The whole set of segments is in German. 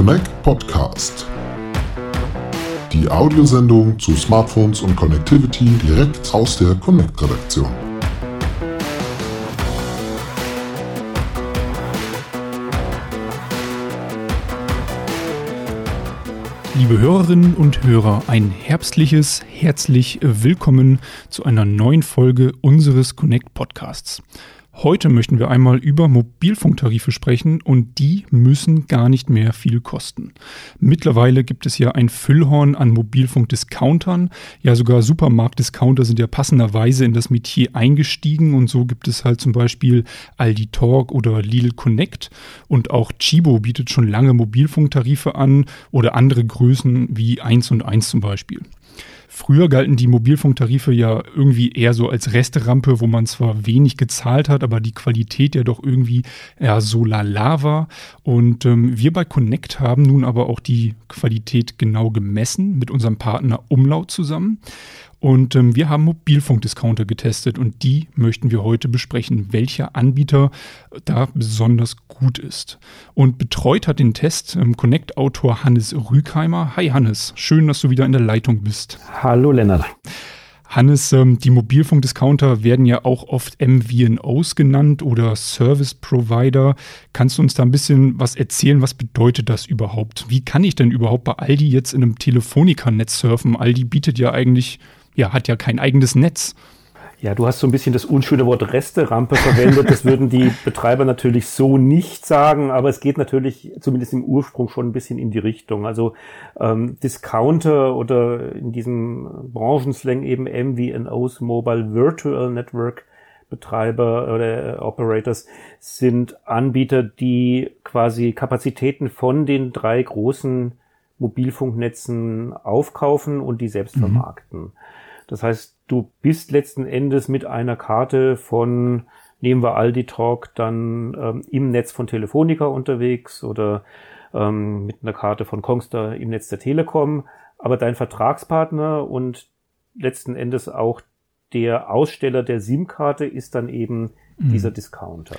Connect Podcast. Die Audiosendung zu Smartphones und Connectivity direkt aus der Connect-Redaktion. Liebe Hörerinnen und Hörer, ein herbstliches herzlich willkommen zu einer neuen Folge unseres Connect Podcasts. Heute möchten wir einmal über Mobilfunktarife sprechen und die müssen gar nicht mehr viel kosten. Mittlerweile gibt es ja ein Füllhorn an Mobilfunkdiscountern. Ja, sogar Supermarktdiscounter sind ja passenderweise in das Metier eingestiegen und so gibt es halt zum Beispiel Aldi Talk oder Lidl Connect und auch Chibo bietet schon lange Mobilfunktarife an oder andere Größen wie 1 und 1 zum Beispiel. Früher galten die Mobilfunktarife ja irgendwie eher so als Resterampe, wo man zwar wenig gezahlt hat, aber die Qualität ja doch irgendwie eher so lala war. Und ähm, wir bei Connect haben nun aber auch die Qualität genau gemessen mit unserem Partner Umlaut zusammen. Und ähm, wir haben Mobilfunkdiscounter getestet und die möchten wir heute besprechen, welcher Anbieter da besonders gut ist. Und betreut hat den Test ähm, Connect-Autor Hannes Rügheimer. Hi Hannes, schön, dass du wieder in der Leitung bist. Hallo Lennart. Hannes, ähm, die Mobilfunkdiscounter werden ja auch oft MVNOs genannt oder Service Provider. Kannst du uns da ein bisschen was erzählen? Was bedeutet das überhaupt? Wie kann ich denn überhaupt bei Aldi jetzt in einem Telefonica-Netz surfen? Aldi bietet ja eigentlich ja, hat ja kein eigenes Netz. Ja, du hast so ein bisschen das unschöne Wort Resterampe verwendet. Das würden die Betreiber natürlich so nicht sagen, aber es geht natürlich zumindest im Ursprung schon ein bisschen in die Richtung. Also ähm, Discounter oder in diesem Branchenslang eben MVNOs, Mobile Virtual Network Betreiber oder äh, Operators sind Anbieter, die quasi Kapazitäten von den drei großen Mobilfunknetzen aufkaufen und die selbst mhm. vermarkten. Das heißt, du bist letzten Endes mit einer Karte von, nehmen wir Aldi Talk, dann ähm, im Netz von Telefonica unterwegs oder ähm, mit einer Karte von Kongstar im Netz der Telekom. Aber dein Vertragspartner und letzten Endes auch der Aussteller der SIM-Karte ist dann eben mhm. dieser Discounter.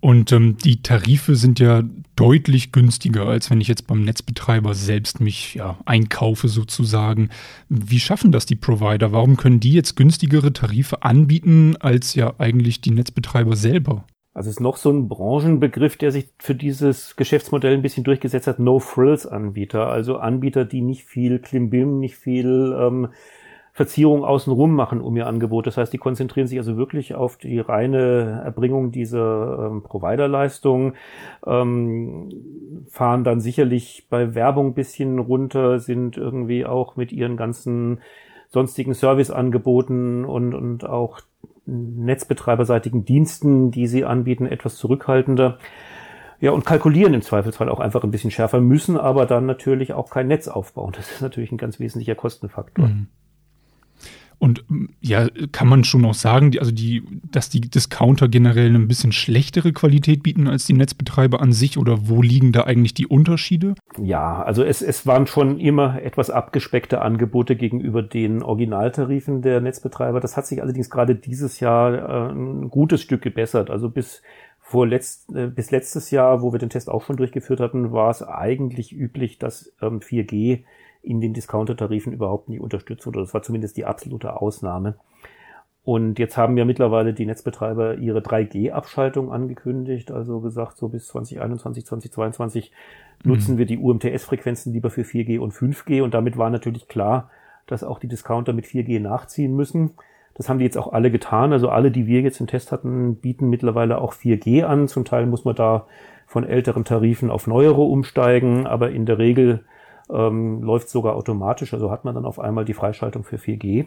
Und ähm, die Tarife sind ja deutlich günstiger, als wenn ich jetzt beim Netzbetreiber selbst mich ja, einkaufe sozusagen. Wie schaffen das die Provider? Warum können die jetzt günstigere Tarife anbieten als ja eigentlich die Netzbetreiber selber? Also es ist noch so ein Branchenbegriff, der sich für dieses Geschäftsmodell ein bisschen durchgesetzt hat. No-Frills-Anbieter, also Anbieter, die nicht viel Klimbim, nicht viel ähm, Verzierung außenrum machen um ihr Angebot. Das heißt, die konzentrieren sich also wirklich auf die reine Erbringung dieser ähm, Providerleistung, ähm, fahren dann sicherlich bei Werbung bisschen runter, sind irgendwie auch mit ihren ganzen sonstigen Serviceangeboten und, und auch netzbetreiberseitigen Diensten, die sie anbieten, etwas zurückhaltender. Ja, und kalkulieren im Zweifelsfall auch einfach ein bisschen schärfer, müssen aber dann natürlich auch kein Netz aufbauen. Das ist natürlich ein ganz wesentlicher Kostenfaktor. Mhm. Und ja, kann man schon auch sagen, also die, dass die Discounter generell eine ein bisschen schlechtere Qualität bieten als die Netzbetreiber an sich oder wo liegen da eigentlich die Unterschiede? Ja, also es, es waren schon immer etwas abgespeckte Angebote gegenüber den Originaltarifen der Netzbetreiber. Das hat sich allerdings gerade dieses Jahr äh, ein gutes Stück gebessert. Also bis vor letzt, äh, bis letztes Jahr, wo wir den Test auch schon durchgeführt hatten, war es eigentlich üblich, dass ähm, 4G in den Discounter-Tarifen überhaupt nicht unterstützt wurde. Das war zumindest die absolute Ausnahme. Und jetzt haben ja mittlerweile die Netzbetreiber ihre 3G-Abschaltung angekündigt, also gesagt, so bis 2021, 2022 mhm. nutzen wir die UMTS-Frequenzen lieber für 4G und 5G. Und damit war natürlich klar, dass auch die Discounter mit 4G nachziehen müssen. Das haben die jetzt auch alle getan. Also alle, die wir jetzt im Test hatten, bieten mittlerweile auch 4G an. Zum Teil muss man da von älteren Tarifen auf neuere umsteigen, aber in der Regel ähm, läuft sogar automatisch, also hat man dann auf einmal die Freischaltung für 4G.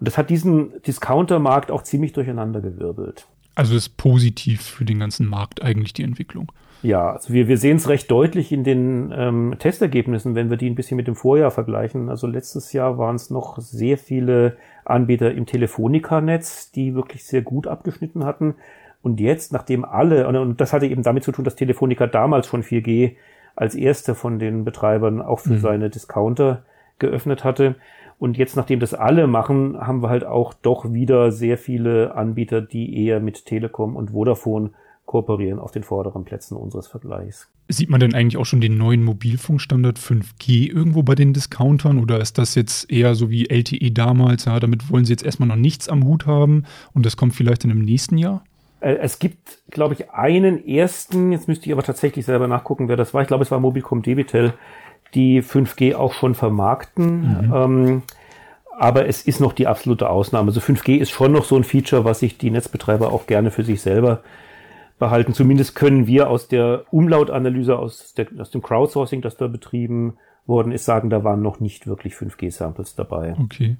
Und das hat diesen Discounter-Markt auch ziemlich durcheinandergewirbelt. Also ist positiv für den ganzen Markt eigentlich die Entwicklung. Ja, also wir, wir sehen es recht deutlich in den ähm, Testergebnissen, wenn wir die ein bisschen mit dem Vorjahr vergleichen. Also letztes Jahr waren es noch sehr viele Anbieter im Telefonica-Netz, die wirklich sehr gut abgeschnitten hatten. Und jetzt, nachdem alle, und das hatte eben damit zu tun, dass Telefonica damals schon 4G als erster von den Betreibern auch für mhm. seine Discounter geöffnet hatte. Und jetzt, nachdem das alle machen, haben wir halt auch doch wieder sehr viele Anbieter, die eher mit Telekom und Vodafone kooperieren auf den vorderen Plätzen unseres Vergleichs. Sieht man denn eigentlich auch schon den neuen Mobilfunkstandard 5G irgendwo bei den Discountern oder ist das jetzt eher so wie LTE damals? Ja, damit wollen sie jetzt erstmal noch nichts am Hut haben und das kommt vielleicht in einem nächsten Jahr? Äh, es gibt, glaube ich, einen ersten, jetzt müsste ich aber tatsächlich selber nachgucken, wer das war. Ich glaube, es war Mobilcom Debitel, die 5G auch schon vermarkten. Mhm. Ähm, aber es ist noch die absolute Ausnahme. Also 5G ist schon noch so ein Feature, was sich die Netzbetreiber auch gerne für sich selber behalten. Zumindest können wir aus der Umlautanalyse, aus, der, aus dem Crowdsourcing, das da betrieben worden ist, sagen, da waren noch nicht wirklich 5G-Samples dabei. Okay.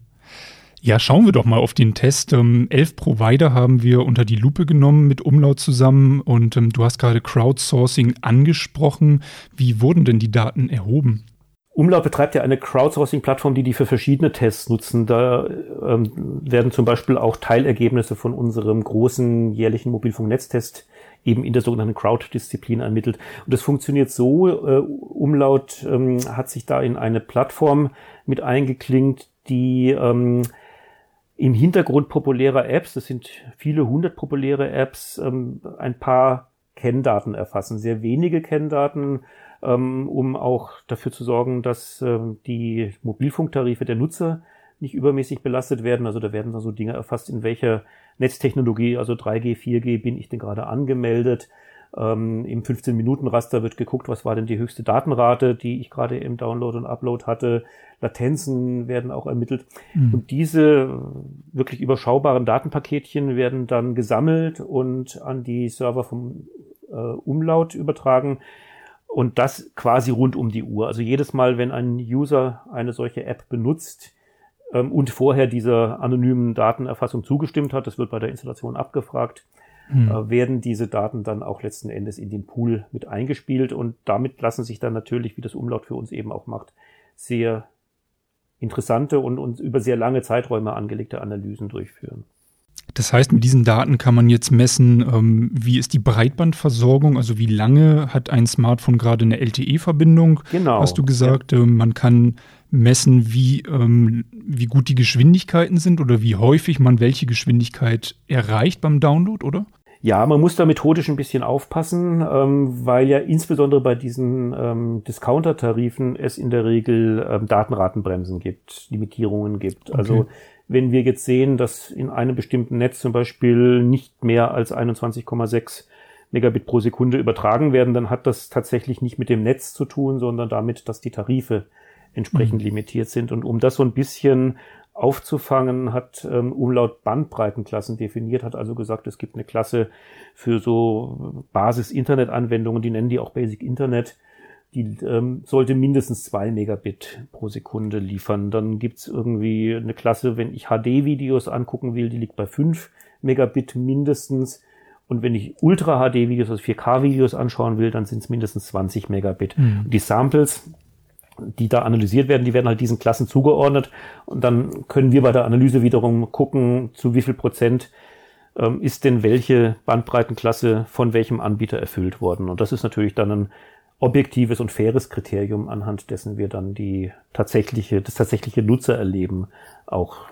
Ja, schauen wir doch mal auf den Test. Ähm, elf Provider haben wir unter die Lupe genommen mit Umlaut zusammen und ähm, du hast gerade Crowdsourcing angesprochen. Wie wurden denn die Daten erhoben? Umlaut betreibt ja eine Crowdsourcing-Plattform, die die für verschiedene Tests nutzen. Da ähm, werden zum Beispiel auch Teilergebnisse von unserem großen jährlichen Mobilfunknetztest eben in der sogenannten Crowd-Disziplin ermittelt. Und das funktioniert so, äh, Umlaut ähm, hat sich da in eine Plattform mit eingeklinkt, die ähm, im Hintergrund populärer Apps, das sind viele hundert populäre Apps, ähm, ein paar Kenndaten erfassen, sehr wenige Kenndaten, ähm, um auch dafür zu sorgen, dass ähm, die Mobilfunktarife der Nutzer nicht übermäßig belastet werden. Also da werden dann so Dinge erfasst, in welcher Netztechnologie, also 3G, 4G, bin ich denn gerade angemeldet. Ähm, Im 15-Minuten-Raster wird geguckt, was war denn die höchste Datenrate, die ich gerade im Download und Upload hatte. Latenzen werden auch ermittelt. Mhm. Und diese wirklich überschaubaren Datenpaketchen werden dann gesammelt und an die Server vom äh, Umlaut übertragen. Und das quasi rund um die Uhr. Also jedes Mal, wenn ein User eine solche App benutzt, ähm, und vorher dieser anonymen Datenerfassung zugestimmt hat, das wird bei der Installation abgefragt, hm. äh, werden diese Daten dann auch letzten Endes in den Pool mit eingespielt und damit lassen sich dann natürlich, wie das Umlaut für uns eben auch macht, sehr interessante und, und über sehr lange Zeiträume angelegte Analysen durchführen. Das heißt, mit diesen Daten kann man jetzt messen, ähm, wie ist die Breitbandversorgung, also wie lange hat ein Smartphone gerade eine LTE-Verbindung, genau. hast du gesagt. Ja. Ähm, man kann messen, wie, ähm, wie gut die Geschwindigkeiten sind oder wie häufig man welche Geschwindigkeit erreicht beim Download, oder? Ja, man muss da methodisch ein bisschen aufpassen, ähm, weil ja insbesondere bei diesen ähm, Discounter-Tarifen es in der Regel ähm, Datenratenbremsen gibt, Limitierungen gibt. Okay. Also wenn wir jetzt sehen, dass in einem bestimmten Netz zum Beispiel nicht mehr als 21,6 Megabit pro Sekunde übertragen werden, dann hat das tatsächlich nicht mit dem Netz zu tun, sondern damit, dass die Tarife entsprechend mhm. limitiert sind. Und um das so ein bisschen aufzufangen, hat ähm, Umlaut Bandbreitenklassen definiert, hat also gesagt, es gibt eine Klasse für so Basis-Internet-Anwendungen, die nennen die auch Basic Internet, die ähm, sollte mindestens zwei Megabit pro Sekunde liefern. Dann gibt's irgendwie eine Klasse, wenn ich HD-Videos angucken will, die liegt bei fünf Megabit mindestens. Und wenn ich Ultra-HD-Videos, also 4K-Videos anschauen will, dann sind es mindestens 20 Megabit. Mhm. Die Samples, die da analysiert werden, die werden halt diesen Klassen zugeordnet und dann können wir bei der Analyse wiederum gucken, zu wie viel Prozent ähm, ist denn welche Bandbreitenklasse von welchem Anbieter erfüllt worden. Und das ist natürlich dann ein objektives und faires Kriterium, anhand dessen wir dann die tatsächliche, das tatsächliche Nutzererleben auch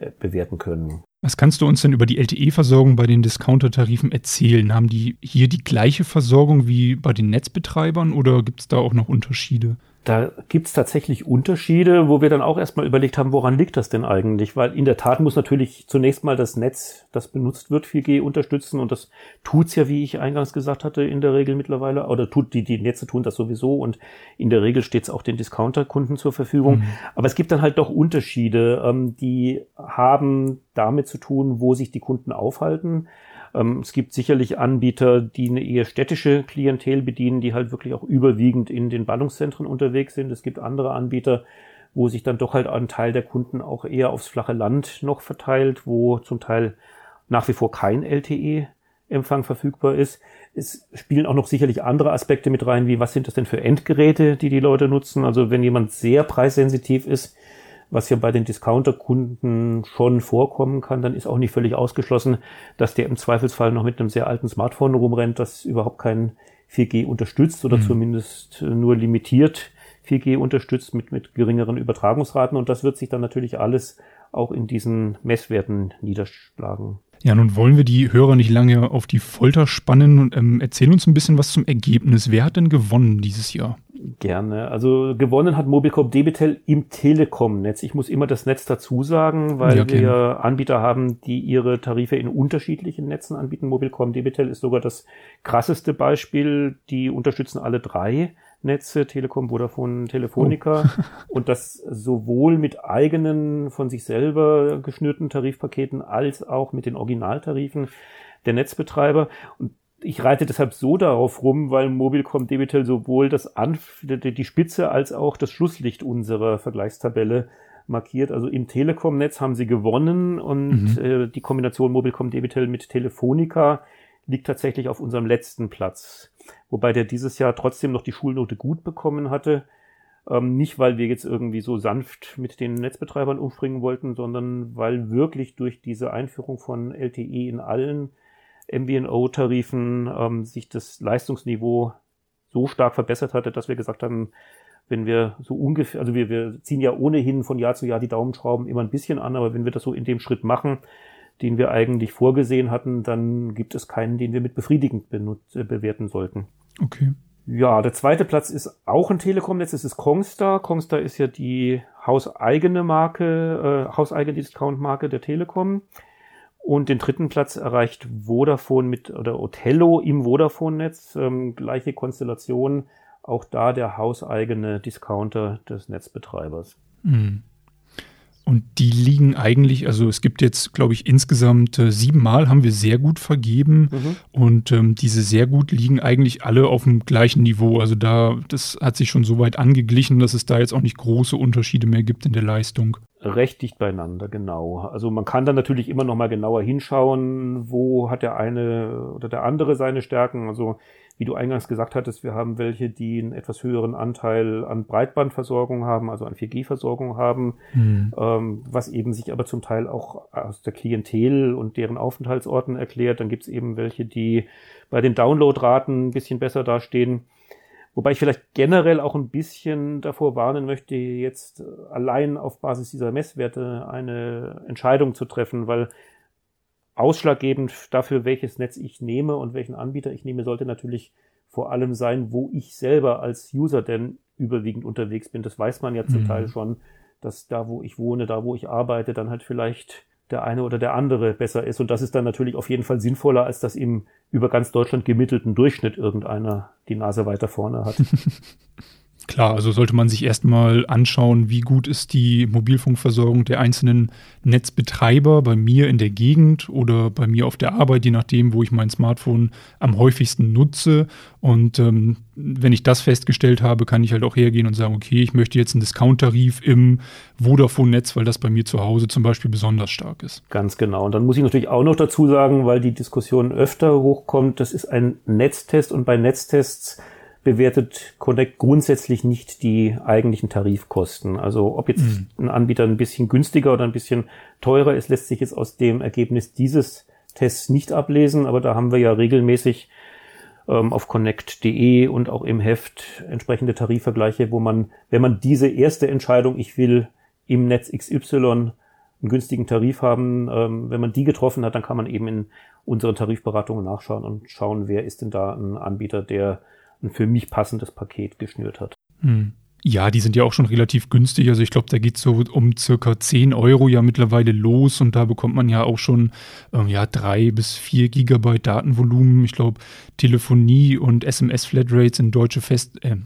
äh, bewerten können. Was kannst du uns denn über die LTE-Versorgung bei den Discounter-Tarifen erzählen? Haben die hier die gleiche Versorgung wie bei den Netzbetreibern oder gibt es da auch noch Unterschiede? Da gibt's tatsächlich Unterschiede, wo wir dann auch erstmal überlegt haben, woran liegt das denn eigentlich? Weil in der Tat muss natürlich zunächst mal das Netz, das benutzt wird, 4G unterstützen und das tut's ja, wie ich eingangs gesagt hatte, in der Regel mittlerweile, oder tut die, die Netze tun das sowieso und in der Regel steht's auch den Discounter-Kunden zur Verfügung. Mhm. Aber es gibt dann halt doch Unterschiede, ähm, die haben damit zu tun, wo sich die Kunden aufhalten. Ähm, es gibt sicherlich Anbieter, die eine eher städtische Klientel bedienen, die halt wirklich auch überwiegend in den Ballungszentren unterwegs sind. Es gibt andere Anbieter, wo sich dann doch halt ein Teil der Kunden auch eher aufs flache Land noch verteilt, wo zum Teil nach wie vor kein LTE-Empfang verfügbar ist. Es spielen auch noch sicherlich andere Aspekte mit rein, wie was sind das denn für Endgeräte, die die Leute nutzen. Also wenn jemand sehr preissensitiv ist, was ja bei den Discounter-Kunden schon vorkommen kann, dann ist auch nicht völlig ausgeschlossen, dass der im Zweifelsfall noch mit einem sehr alten Smartphone rumrennt, das überhaupt kein 4G unterstützt oder mhm. zumindest nur limitiert 4G unterstützt mit, mit geringeren Übertragungsraten. Und das wird sich dann natürlich alles auch in diesen Messwerten niederschlagen. Ja, nun wollen wir die Hörer nicht lange auf die Folter spannen und ähm, erzählen uns ein bisschen was zum Ergebnis. Wer hat denn gewonnen dieses Jahr? Gerne. Also gewonnen hat Mobilcom Debitel im Telekom-Netz. Ich muss immer das Netz dazu sagen, weil ja, wir Anbieter haben, die ihre Tarife in unterschiedlichen Netzen anbieten. Mobilcom Debitel ist sogar das krasseste Beispiel. Die unterstützen alle drei Netze, Telekom, Vodafone, Telefonica. Oh. und das sowohl mit eigenen von sich selber geschnürten Tarifpaketen als auch mit den Originaltarifen der Netzbetreiber. Und ich reite deshalb so darauf rum, weil Mobilcom Debitel sowohl das Anf die Spitze als auch das Schlusslicht unserer Vergleichstabelle markiert. Also im Telekom-Netz haben sie gewonnen und mhm. äh, die Kombination Mobilcom Debitel mit Telefonica liegt tatsächlich auf unserem letzten Platz. Wobei der dieses Jahr trotzdem noch die Schulnote gut bekommen hatte. Ähm, nicht, weil wir jetzt irgendwie so sanft mit den Netzbetreibern umspringen wollten, sondern weil wirklich durch diese Einführung von LTE in allen MVNO-Tarifen ähm, sich das Leistungsniveau so stark verbessert hatte, dass wir gesagt haben, wenn wir so ungefähr, also wir, wir ziehen ja ohnehin von Jahr zu Jahr die Daumenschrauben immer ein bisschen an, aber wenn wir das so in dem Schritt machen, den wir eigentlich vorgesehen hatten, dann gibt es keinen, den wir mit befriedigend äh, bewerten sollten. Okay. Ja, der zweite Platz ist auch ein Telekom-Netz, das ist Kongstar. Kongstar ist ja die hauseigene Marke, äh, hauseigene Discount-Marke der Telekom. Und den dritten Platz erreicht Vodafone mit oder Othello im Vodafone-Netz. Ähm, gleiche Konstellation, auch da der hauseigene Discounter des Netzbetreibers. Mhm. Und die liegen eigentlich, also es gibt jetzt, glaube ich, insgesamt äh, siebenmal haben wir sehr gut vergeben. Mhm. Und ähm, diese sehr gut liegen eigentlich alle auf dem gleichen Niveau. Also da, das hat sich schon so weit angeglichen, dass es da jetzt auch nicht große Unterschiede mehr gibt in der Leistung. Recht dicht beieinander, genau. Also man kann dann natürlich immer noch mal genauer hinschauen, wo hat der eine oder der andere seine Stärken. Also wie du eingangs gesagt hattest, wir haben welche, die einen etwas höheren Anteil an Breitbandversorgung haben, also an 4G-Versorgung haben, mhm. ähm, was eben sich aber zum Teil auch aus der Klientel und deren Aufenthaltsorten erklärt. Dann gibt es eben welche, die bei den Downloadraten ein bisschen besser dastehen. Wobei ich vielleicht generell auch ein bisschen davor warnen möchte, jetzt allein auf Basis dieser Messwerte eine Entscheidung zu treffen, weil ausschlaggebend dafür, welches Netz ich nehme und welchen Anbieter ich nehme, sollte natürlich vor allem sein, wo ich selber als User denn überwiegend unterwegs bin. Das weiß man ja zum mhm. Teil schon, dass da, wo ich wohne, da, wo ich arbeite, dann halt vielleicht der eine oder der andere besser ist. Und das ist dann natürlich auf jeden Fall sinnvoller, als dass im über ganz Deutschland gemittelten Durchschnitt irgendeiner die Nase weiter vorne hat. Klar, also sollte man sich erstmal anschauen, wie gut ist die Mobilfunkversorgung der einzelnen Netzbetreiber bei mir in der Gegend oder bei mir auf der Arbeit, je nachdem, wo ich mein Smartphone am häufigsten nutze. Und ähm, wenn ich das festgestellt habe, kann ich halt auch hergehen und sagen, okay, ich möchte jetzt einen Discount-Tarif im Vodafone-Netz, weil das bei mir zu Hause zum Beispiel besonders stark ist. Ganz genau. Und dann muss ich natürlich auch noch dazu sagen, weil die Diskussion öfter hochkommt, das ist ein Netztest und bei Netztests bewertet Connect grundsätzlich nicht die eigentlichen Tarifkosten. Also ob jetzt mhm. ein Anbieter ein bisschen günstiger oder ein bisschen teurer ist, lässt sich jetzt aus dem Ergebnis dieses Tests nicht ablesen, aber da haben wir ja regelmäßig ähm, auf connect.de und auch im Heft entsprechende Tarifvergleiche, wo man, wenn man diese erste Entscheidung, ich will im Netz XY einen günstigen Tarif haben, ähm, wenn man die getroffen hat, dann kann man eben in unseren Tarifberatungen nachschauen und schauen, wer ist denn da ein Anbieter, der ein für mich passendes Paket geschnürt hat. Hm. Ja, die sind ja auch schon relativ günstig. Also ich glaube, da geht es so um circa 10 Euro ja mittlerweile los und da bekommt man ja auch schon ähm, ja, drei bis vier Gigabyte Datenvolumen. Ich glaube, Telefonie und SMS-Flatrates in deutsche Fest, äh,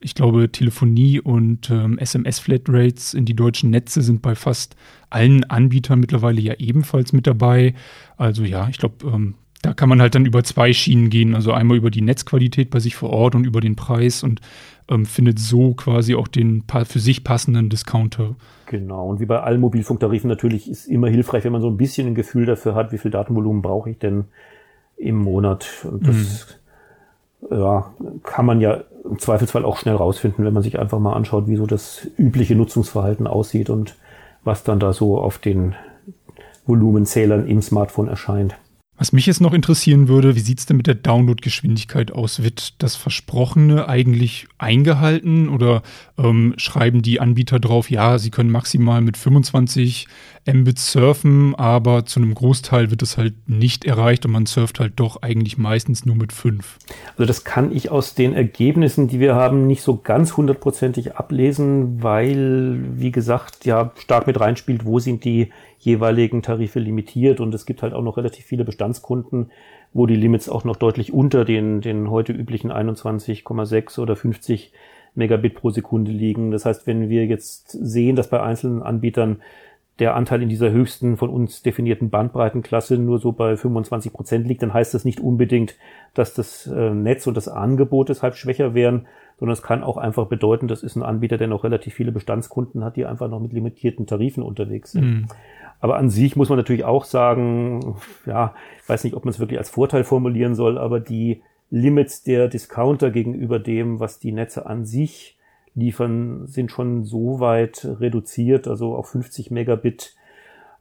ich glaube, Telefonie und ähm, SMS-Flatrates in die deutschen Netze sind bei fast allen Anbietern mittlerweile ja ebenfalls mit dabei. Also ja, ich glaube, ähm, da kann man halt dann über zwei Schienen gehen, also einmal über die Netzqualität bei sich vor Ort und über den Preis und ähm, findet so quasi auch den für sich passenden Discounter. Genau, und wie bei allen Mobilfunktarifen natürlich ist immer hilfreich, wenn man so ein bisschen ein Gefühl dafür hat, wie viel Datenvolumen brauche ich denn im Monat. Und das mhm. ja, kann man ja im Zweifelsfall auch schnell rausfinden, wenn man sich einfach mal anschaut, wie so das übliche Nutzungsverhalten aussieht und was dann da so auf den Volumenzählern im Smartphone erscheint. Was mich jetzt noch interessieren würde, wie sieht es denn mit der Downloadgeschwindigkeit aus? Wird das Versprochene eigentlich eingehalten oder ähm, schreiben die Anbieter drauf, ja, sie können maximal mit 25 Mbit surfen, aber zu einem Großteil wird es halt nicht erreicht und man surft halt doch eigentlich meistens nur mit 5. Also das kann ich aus den Ergebnissen, die wir haben, nicht so ganz hundertprozentig ablesen, weil, wie gesagt, ja stark mit reinspielt, wo sind die jeweiligen Tarife limitiert und es gibt halt auch noch relativ viele Bestandskunden, wo die Limits auch noch deutlich unter den, den heute üblichen 21,6 oder 50 Megabit pro Sekunde liegen. Das heißt, wenn wir jetzt sehen, dass bei einzelnen Anbietern der Anteil in dieser höchsten von uns definierten Bandbreitenklasse nur so bei 25 Prozent liegt, dann heißt das nicht unbedingt, dass das äh, Netz und das Angebot deshalb schwächer wären, sondern es kann auch einfach bedeuten, das ist ein Anbieter, der noch relativ viele Bestandskunden hat, die einfach noch mit limitierten Tarifen unterwegs sind. Mhm. Aber an sich muss man natürlich auch sagen, ja, ich weiß nicht, ob man es wirklich als Vorteil formulieren soll, aber die Limits der Discounter gegenüber dem, was die Netze an sich liefern, sind schon so weit reduziert. Also auf 50 Megabit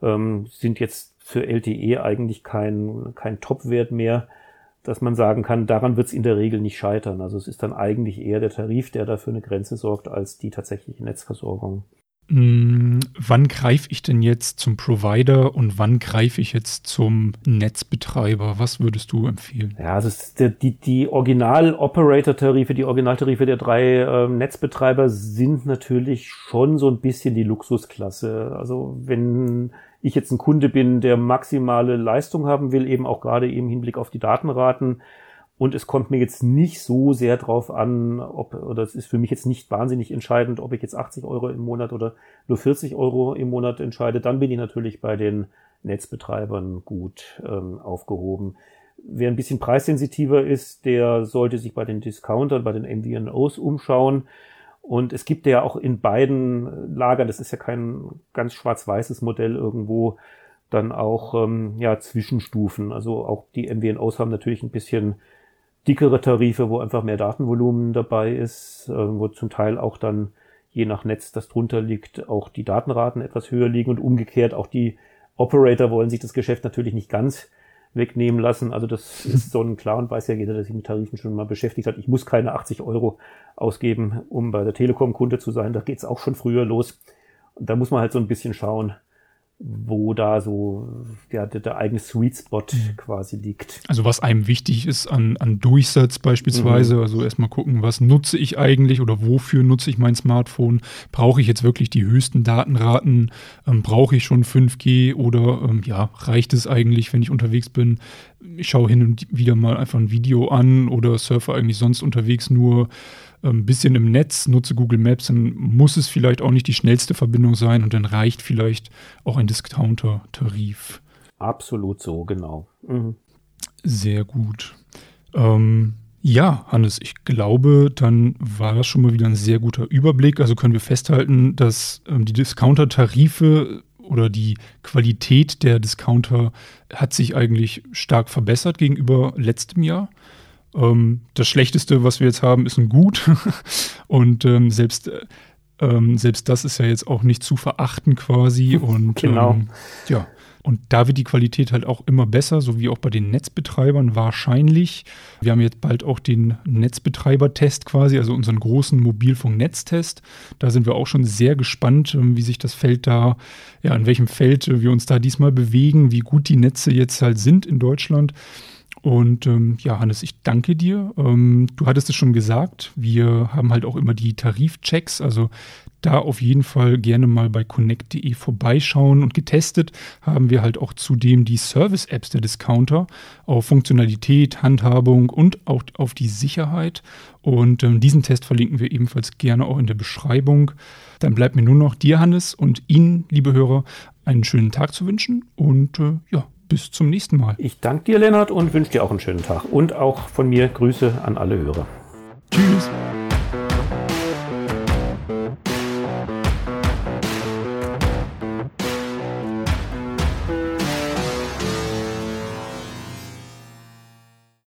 ähm, sind jetzt für LTE eigentlich kein, kein Top-Wert mehr, dass man sagen kann, daran wird es in der Regel nicht scheitern. Also es ist dann eigentlich eher der Tarif, der dafür eine Grenze sorgt, als die tatsächliche Netzversorgung. Hm, wann greife ich denn jetzt zum Provider und wann greife ich jetzt zum Netzbetreiber? Was würdest du empfehlen? Ja, also der, die, die Original-Operator-Tarife, die Originaltarife der drei äh, Netzbetreiber sind natürlich schon so ein bisschen die Luxusklasse. Also wenn ich jetzt ein Kunde bin, der maximale Leistung haben will, eben auch gerade im Hinblick auf die Datenraten, und es kommt mir jetzt nicht so sehr drauf an, ob, oder es ist für mich jetzt nicht wahnsinnig entscheidend, ob ich jetzt 80 Euro im Monat oder nur 40 Euro im Monat entscheide. Dann bin ich natürlich bei den Netzbetreibern gut ähm, aufgehoben. Wer ein bisschen preissensitiver ist, der sollte sich bei den Discountern, bei den MVNOs umschauen. Und es gibt ja auch in beiden Lagern, das ist ja kein ganz schwarz-weißes Modell irgendwo, dann auch ähm, ja Zwischenstufen. Also auch die MVNOs haben natürlich ein bisschen dickere Tarife, wo einfach mehr Datenvolumen dabei ist, äh, wo zum Teil auch dann je nach Netz, das drunter liegt, auch die Datenraten etwas höher liegen und umgekehrt auch die Operator wollen sich das Geschäft natürlich nicht ganz wegnehmen lassen. Also das ist so ein klar und weiß ja jeder, der sich mit Tarifen schon mal beschäftigt hat. Ich muss keine 80 Euro ausgeben, um bei der Telekom Kunde zu sein. Da geht's auch schon früher los. Und da muss man halt so ein bisschen schauen, wo da so ja, der, der eigene Sweet Spot mhm. quasi liegt. Also was einem wichtig ist an, an Durchsatz beispielsweise, mhm. also erstmal gucken, was nutze ich eigentlich oder wofür nutze ich mein Smartphone? Brauche ich jetzt wirklich die höchsten Datenraten? Ähm, Brauche ich schon 5G oder ähm, ja, reicht es eigentlich, wenn ich unterwegs bin? Ich schaue hin und wieder mal einfach ein Video an oder surfe eigentlich sonst unterwegs nur ein ähm, bisschen im Netz, nutze Google Maps, dann muss es vielleicht auch nicht die schnellste Verbindung sein und dann reicht vielleicht auch ein Discounter-Tarif. Absolut so, genau. Mhm. Sehr gut. Ähm, ja, Hannes, ich glaube, dann war das schon mal wieder ein sehr guter Überblick. Also können wir festhalten, dass ähm, die Discounter-Tarife oder die Qualität der Discounter hat sich eigentlich stark verbessert gegenüber letztem Jahr. Ähm, das Schlechteste, was wir jetzt haben, ist ein Gut. Und ähm, selbst, ähm, selbst das ist ja jetzt auch nicht zu verachten quasi. Und genau. Ähm, ja. Und da wird die Qualität halt auch immer besser, so wie auch bei den Netzbetreibern wahrscheinlich. Wir haben jetzt bald auch den Netzbetreiber-Test quasi, also unseren großen Mobilfunknetztest. Da sind wir auch schon sehr gespannt, ähm, wie sich das Feld da, ja, in welchem Feld wir uns da diesmal bewegen, wie gut die Netze jetzt halt sind in Deutschland. Und ähm, ja, Hannes, ich danke dir. Ähm, du hattest es schon gesagt, wir haben halt auch immer die Tarifchecks, also da auf jeden Fall gerne mal bei connect.de vorbeischauen und getestet haben wir halt auch zudem die Service-Apps der Discounter auf Funktionalität, Handhabung und auch auf die Sicherheit. Und ähm, diesen Test verlinken wir ebenfalls gerne auch in der Beschreibung. Dann bleibt mir nur noch dir, Hannes, und Ihnen, liebe Hörer, einen schönen Tag zu wünschen und äh, ja, bis zum nächsten Mal. Ich danke dir, Lennart, und wünsche dir auch einen schönen Tag. Und auch von mir Grüße an alle Hörer. Tschüss.